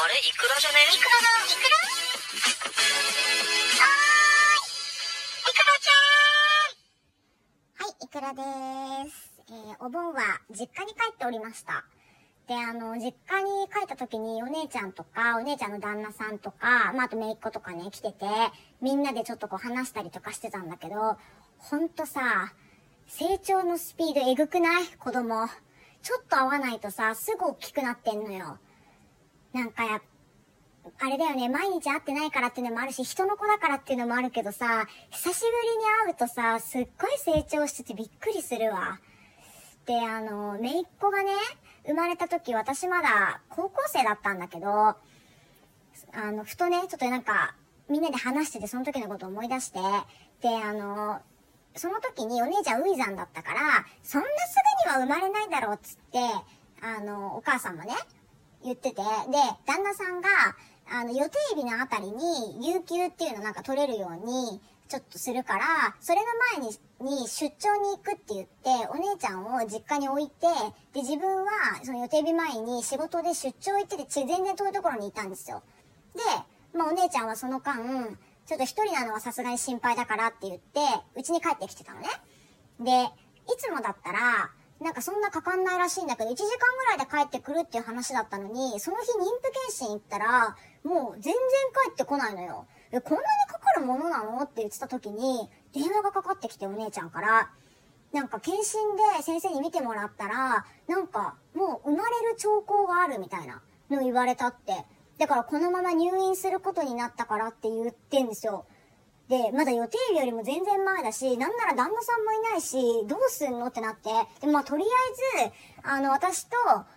あれ？イクラじゃね？イクラだイクラはい、イクラです。えー、お盆は実家に帰っておりました。で、あの、実家に帰った時にお姉ちゃんとか、お姉ちゃんの旦那さんとか、まあ、あと姪っ子とかね、来てて、みんなでちょっとこう話したりとかしてたんだけど、ほんとさ、成長のスピードえぐくない？子供。ちょっと合わないとさ、すぐ大きくなってんのよ。なんかや、あれだよね、毎日会ってないからっていうのもあるし、人の子だからっていうのもあるけどさ、久しぶりに会うとさ、すっごい成長しててびっくりするわ。で、あの、姪っ子がね、生まれた時私まだ高校生だったんだけど、あの、ふとね、ちょっとなんか、みんなで話しててその時のことを思い出して、で、あの、その時にお姉ちゃんウイザンだったから、そんなすぐには生まれないだろうっつって、あの、お母さんもね、言ってて、で、旦那さんが、あの、予定日のあたりに、有給っていうのなんか取れるように、ちょっとするから、それの前に、に出張に行くって言って、お姉ちゃんを実家に置いて、で、自分は、その予定日前に仕事で出張行ってて、全然遠いところにいたんですよ。で、まあお姉ちゃんはその間、ちょっと一人なのはさすがに心配だからって言って、うちに帰ってきてたのね。で、いつもだったら、なんかそんなかかんないらしいんだけど、1時間ぐらいで帰ってくるっていう話だったのに、その日妊婦検診行ったら、もう全然帰ってこないのよ。え、こんなにかかるものなの？って言ってた時に、電話がかかってきてお姉ちゃんから、なんか検診で先生に見てもらったら、なんかもう生まれる兆候があるみたいなの言われたって。だからこのまま入院することになったからって言ってんですよ。で、まだ予定日よりも全然前だし、なんなら旦那さんもいないし、どうすんのってなって、で、まあとりあえず、あの、私と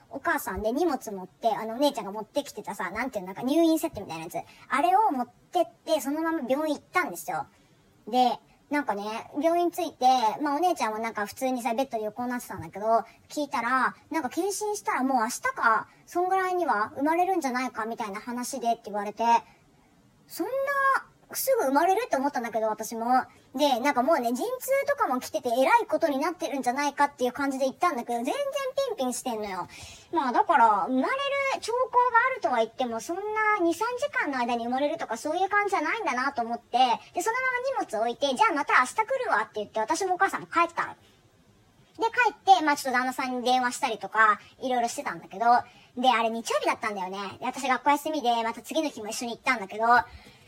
お母さんで荷物持って、あの、お姉ちゃんが持ってきてたさ、なんていうの、なんか入院セットみたいなやつ。あれを持ってって、そのまま病院行ったんですよ。で、なんかね、病院着いて、まあお姉ちゃんはなんか普通にさ、ベッドで横になってたんだけど、聞いたら、なんか検診したらもう明日か、そんぐらいには生まれるんじゃないかみたいな話でって言われて、そんな、すぐ生まれるって思ったんだけど、私も。で、なんかもうね、陣痛とかも来てて偉いことになってるんじゃないかっていう感じで言ったんだけど、全然ピンピンしてんのよ。まあだから、生まれる兆候があるとは言っても、そんな2、3時間の間に生まれるとかそういう感じじゃないんだなと思って、で、そのまま荷物置いて、じゃあまた明日来るわって言って、私もお母さんも帰ったの。で、帰って、まあちょっと旦那さんに電話したりとか、いろいろしてたんだけど、で、あれ日曜日だったんだよね。で、私学校休みで、また次の日も一緒に行ったんだけど、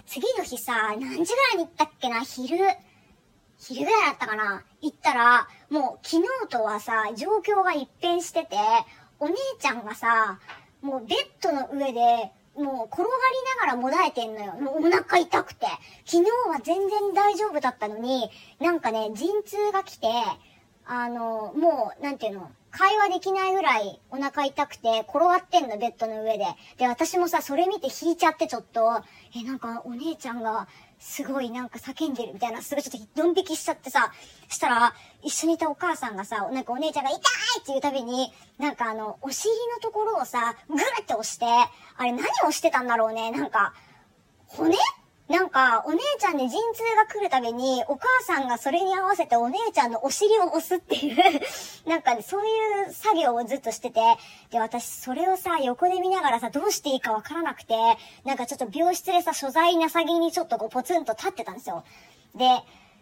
次の日さ、何時ぐらいに行ったっけな？昼、昼ぐらいだったかな？行ったら、もう昨日とはさ、状況が一変してて、お姉ちゃんがさ、もうベッドの上で、もう転がりながらもだえてんのよ。もうお腹痛くて。昨日は全然大丈夫だったのに、なんかね、陣痛が来て、あの、もう、なんていうの、会話できないぐらいお腹痛くて転がってんの、ベッドの上で。で、私もさ、それ見て引いちゃってちょっと、え、なんかお姉ちゃんが、すごいなんか叫んでるみたいな、すごいちょっとドン引きしちゃってさ、したら、一緒にいたお母さんがさ、なんかお姉ちゃんが痛いって言うたびに、なんかあの、お尻のところをさ、ぐるって押して、あれ何をしてたんだろうね、なんか、骨なんか、お姉ちゃんで陣痛が来るたびに、お母さんがそれに合わせてお姉ちゃんのお尻を押すっていう なんかね、そういう作業をずっとしてて、で、私、それをさ、横で見ながらさ、どうしていいかわからなくて、なんかちょっと病室でさ、所在なさぎにちょっとこう、ポツンと立ってたんですよ。で、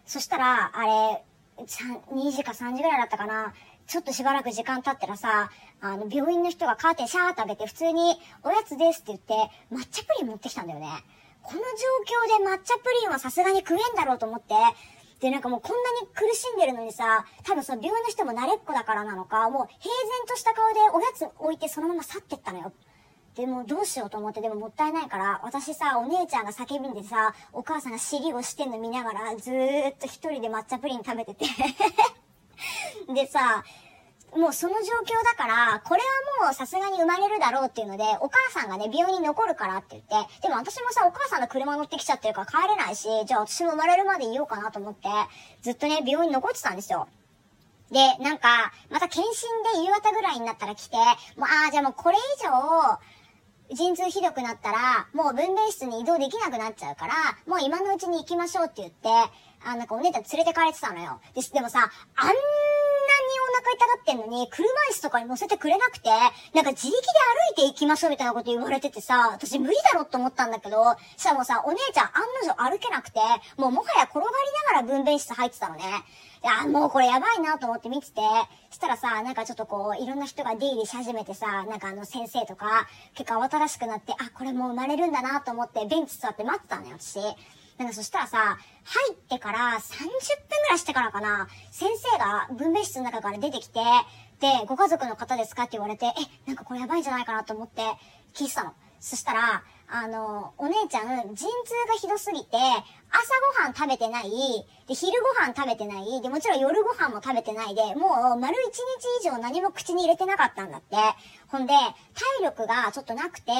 そしたら、あれ、2時か3時ぐらいだったかな。ちょっとしばらく時間経ったらさ、あの、病院の人がカーテンシャーッと開けて、普通に、おやつですって言って、抹茶プリン持ってきたんだよね。この状況で抹茶プリンはさすがに食えんだろうと思って、で、なんかもうこんなに苦しんでるのにさ、多分さ、病院の人も慣れっこだからなのか、もう平然とした顔でおやつ置いてそのまま去ってったのよ。でもどうしようと思って、でももったいないから、私さ、お姉ちゃんが叫びんでさ、お母さんが尻をしてんの見ながら、ずーっと一人で抹茶プリン食べてて。でさ、もうその状況だから、これはもうさすがに生まれるだろうっていうので、お母さんがね、病院に残るからって言って、でも私もさ、お母さんの車乗ってきちゃってるから帰れないし、じゃあ私も生まれるまでいようかなと思って、ずっとね、病院に残ってたんですよ。で、なんか、また検診で夕方ぐらいになったら来て、もう、ああ、じゃあもうこれ以上、陣痛ひどくなったら、もう分娩室に移動できなくなっちゃうから、もう今のうちに行きましょうって言って、あ、なんかお姉ちゃん連れてかれてたのよ。で、でもさ、あんなお腹痛がってんのに、車椅子とかに乗せてくれなくて、なんか自力で歩いて行きましょうみたいなこと言われててさ、私無理だろって思ったんだけど、しかもさ、お姉ちゃん案の定歩けなくて、もうもはや転がりながら分娩室入ってたのね。いや、もうこれやばいなと思って見てて、したらさ、なんかちょっとこう、いろんな人が出入りし始めてさ、なんかあの先生とか、結構慌ただしくなって、あ、これもう生まれるんだなと思って、ベンチ座って待ってたのよ、私。なんかそしたらさ、入ってから30分ぐらいしてからかな、先生が分娩室の中から出てきて、で、ご家族の方ですかって言われて、え、なんかこれやばいんじゃないかなと思って聞いてたの。そしたら、あの、お姉ちゃん、陣痛がひどすぎて、朝ごはん食べてない、で、昼ごはん食べてない、で、もちろん夜ご飯も食べてないで、もう丸一日以上何も口に入れてなかったんだって。ほんで、体力がちょっとなくて、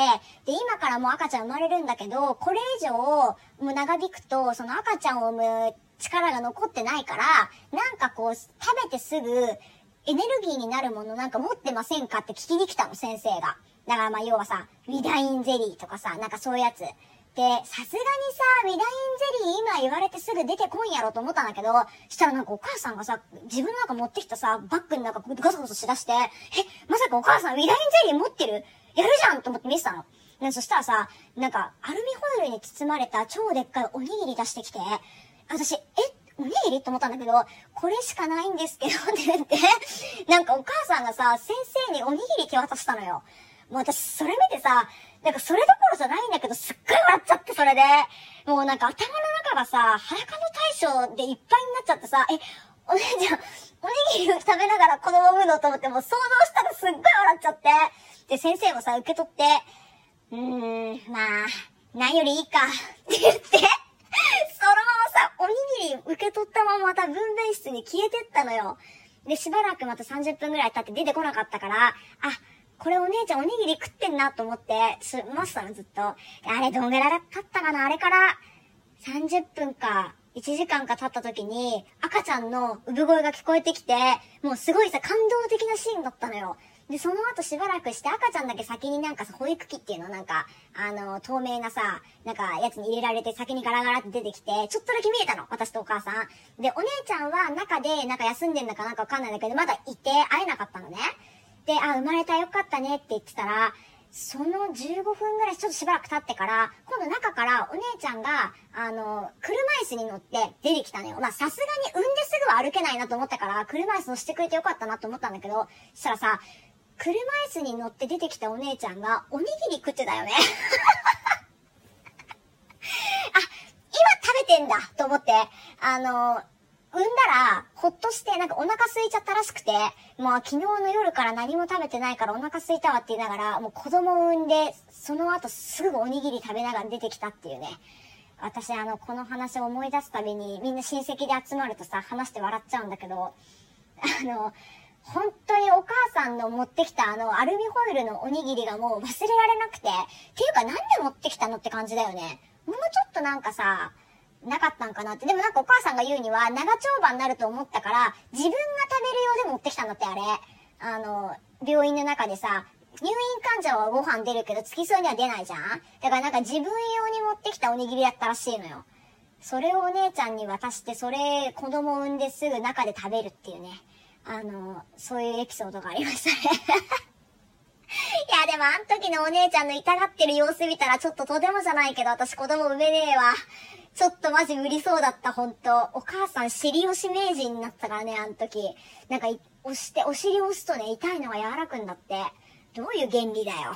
で、今からもう赤ちゃん生まれるんだけど、これ以上、もう長引くと、その赤ちゃんを産む力が残ってないから、なんかこう、食べてすぐ、エネルギーになるものなんか持ってませんかって聞きに来たの、先生が。だからまあ要はさ、ウィダインゼリーとかさ、なんかそういうやつ。で、さすがにさ、ウィダインゼリー今言われてすぐ出てこんやろと思ったんだけど、したらなんかお母さんがさ、自分の中持ってきたさ、バッグになんかガサガサしだして、え、まさかお母さんウィダインゼリー持ってる？やるじゃんと思って見てたの。で、そしたらさ、なんか、アルミホイルに包まれた超でっかいおにぎり出してきて、私、え、おにぎりと思ったんだけど、これしかないんですけど、って言って、なんかお母さんがさ、先生におにぎり手渡したのよ。もう私、それ見てさ、なんかそれどころじゃないんだけど、すっごい笑っちゃって、それで。もうなんか頭の中がさ、裸の大将でいっぱいになっちゃってさ、え、お姉ちゃん、おにぎりを食べながら子供産むのと思ってもう想像したらすっごい笑っちゃって。で、先生もさ、受け取って、うーん、まあ、何よりいいか、って言って、そのままさ、おにぎり受け取ったまままた分娩室に消えてったのよ。で、しばらくまた30分ぐらい経って出てこなかったから、あ、これお姉ちゃんおにぎり食ってんなと思って、す、ましたのずっと。あれどんぐらい経ったかな？あれから30分か1時間か経った時に赤ちゃんの産声が聞こえてきて、もうすごいさ、感動的なシーンだったのよ。で、その後しばらくして赤ちゃんだけ先になんかさ、保育器っていうのなんか、あの、透明なさ、なんかやつに入れられて先にガラガラって出てきて、ちょっとだけ見えたの。私とお母さん。で、お姉ちゃんは中でなんか休んでんだかなんかわかんないんだけど、まだいて会えなかったのね。で、あ、生まれたよかったねって言ってたら、その15分ぐらいちょっとしばらく経ってから、今度中からお姉ちゃんが、あの、車椅子に乗って出てきたのよ。まあさすがに産んですぐは歩けないなと思ったから、車椅子乗してくれてよかったなと思ったんだけど、そしたらさ、車椅子に乗って出てきたお姉ちゃんが、おにぎり食ってたよね。あ、今食べてんだと思って、あの、産んだら、ほっとして、なんかお腹空いちゃったらしくて、もう昨日の夜から何も食べてないからお腹空いたわって言いながら、もう子供を産んで、その後すぐおにぎり食べながら出てきたっていうね。私、あの、この話を思い出すたびに、みんな親戚で集まるとさ、話して笑っちゃうんだけど、あの、本当にお母さんの持ってきたあの、アルミホイルのおにぎりがもう忘れられなくて、っていうかなんで持ってきたのって感じだよね。もうちょっとなんかさ、なかったんかなって。でもなんかお母さんが言うには、長丁場になると思ったから、自分が食べるようで持ってきたんだって、あれ。あの、病院の中でさ、入院患者はご飯出るけど、付き添いには出ないじゃんだからなんか自分用に持ってきたおにぎりだったらしいのよ。それをお姉ちゃんに渡して、それ、子供産んですぐ中で食べるっていうね。あの、そういうエピソードがありましたね。いや、でもあん時のお姉ちゃんの痛がってる様子見たら、ちょっととてもじゃないけど、私子供産めねえわ。ちょっとマジ無理そうだった、ほんと。お母さん尻押し名人になったからね、あの時。なんか、押して、お尻押すとね、痛いのが柔らくんだって。どういう原理だよ。